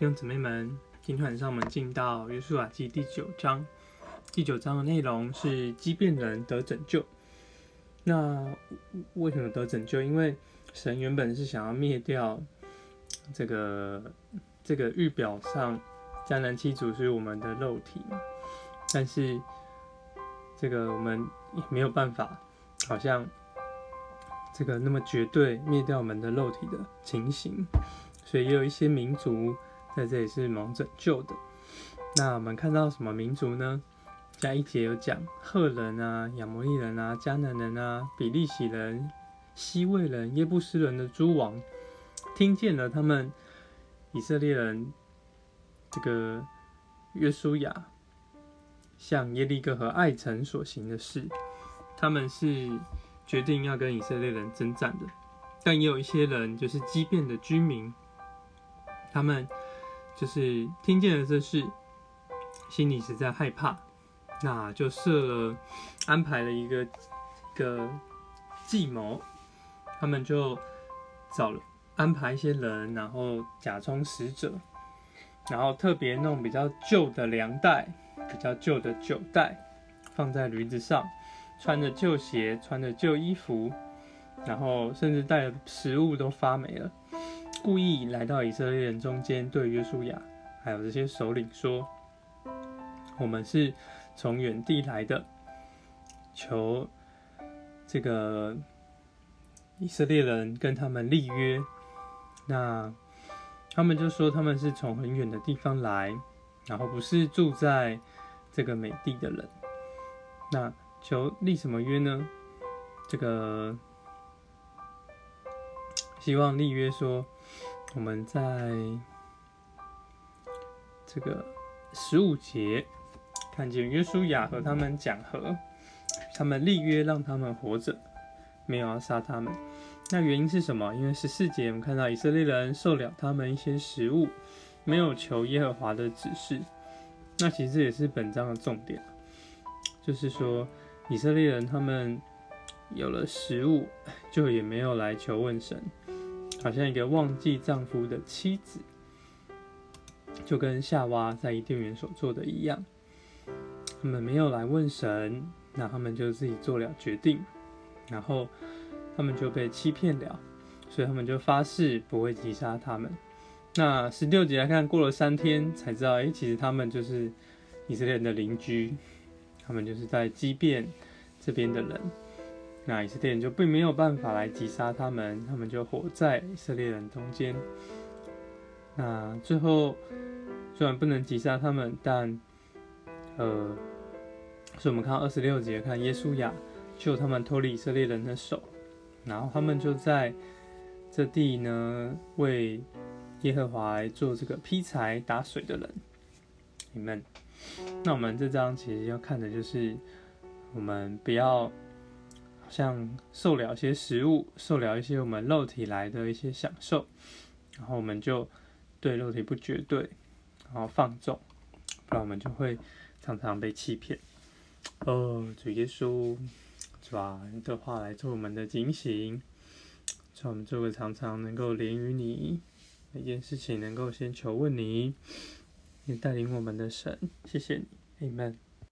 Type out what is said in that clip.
弟兄姊妹们，今天晚上我们进到约书亚记第九章。第九章的内容是畸变人得拯救。那为什么得拯救？因为神原本是想要灭掉这个这个预表上迦南七族是我们的肉体嘛，但是这个我们也没有办法，好像这个那么绝对灭掉我们的肉体的情形，所以也有一些民族。在这里是蒙拯救的。那我们看到什么民族呢？下一节有讲赫人啊、亚摩利人啊、迦南人啊、比利洗人、西魏人、耶布斯人的诸王，听见了他们以色列人这个约书亚向耶利哥和爱城所行的事，他们是决定要跟以色列人征战的。但也有一些人就是畸变的居民，他们。就是听见了这事，心里实在害怕，那就设了安排了一个个计谋，他们就找了安排一些人，然后假装使者，然后特别弄比较旧的粮袋，比较旧的酒袋，放在驴子上，穿着旧鞋，穿着旧衣服，然后甚至带的食物都发霉了。故意来到以色列人中间，对约书亚还有这些首领说：“我们是从远地来的，求这个以色列人跟他们立约。那他们就说他们是从很远的地方来，然后不是住在这个美地的人。那求立什么约呢？这个希望立约说。”我们在这个十五节看见约书亚和他们讲和，他们立约让他们活着，没有要杀他们。那原因是什么？因为十四节我们看到以色列人受了他们一些食物，没有求耶和华的指示。那其实这也是本章的重点，就是说以色列人他们有了食物，就也没有来求问神。好像一个忘记丈夫的妻子，就跟夏娃在伊甸园所做的一样，他们没有来问神，那他们就自己做了决定，然后他们就被欺骗了，所以他们就发誓不会击杀他们。那十六节来看，过了三天才知道，哎，其实他们就是以色列人的邻居，他们就是在畸变这边的人。那以色列人就并没有办法来击杀他们，他们就活在以色列人中间。那最后虽然不能击杀他们，但呃，所以我们看二十六节，看耶稣亚救他们脱离以色列人的手，然后他们就在这地呢为耶和华来做这个劈柴打水的人。你们，那我们这张其实要看的就是我们不要。像受了一些食物，受了一些我们肉体来的一些享受，然后我们就对肉体不绝对，然后放纵，不然我们就会常常被欺骗。哦，主耶稣，是吧？的话来做我们的警醒，叫我们做个常常能够连于你，每件事情能够先求问你，也带领我们的神。谢谢你，Amen。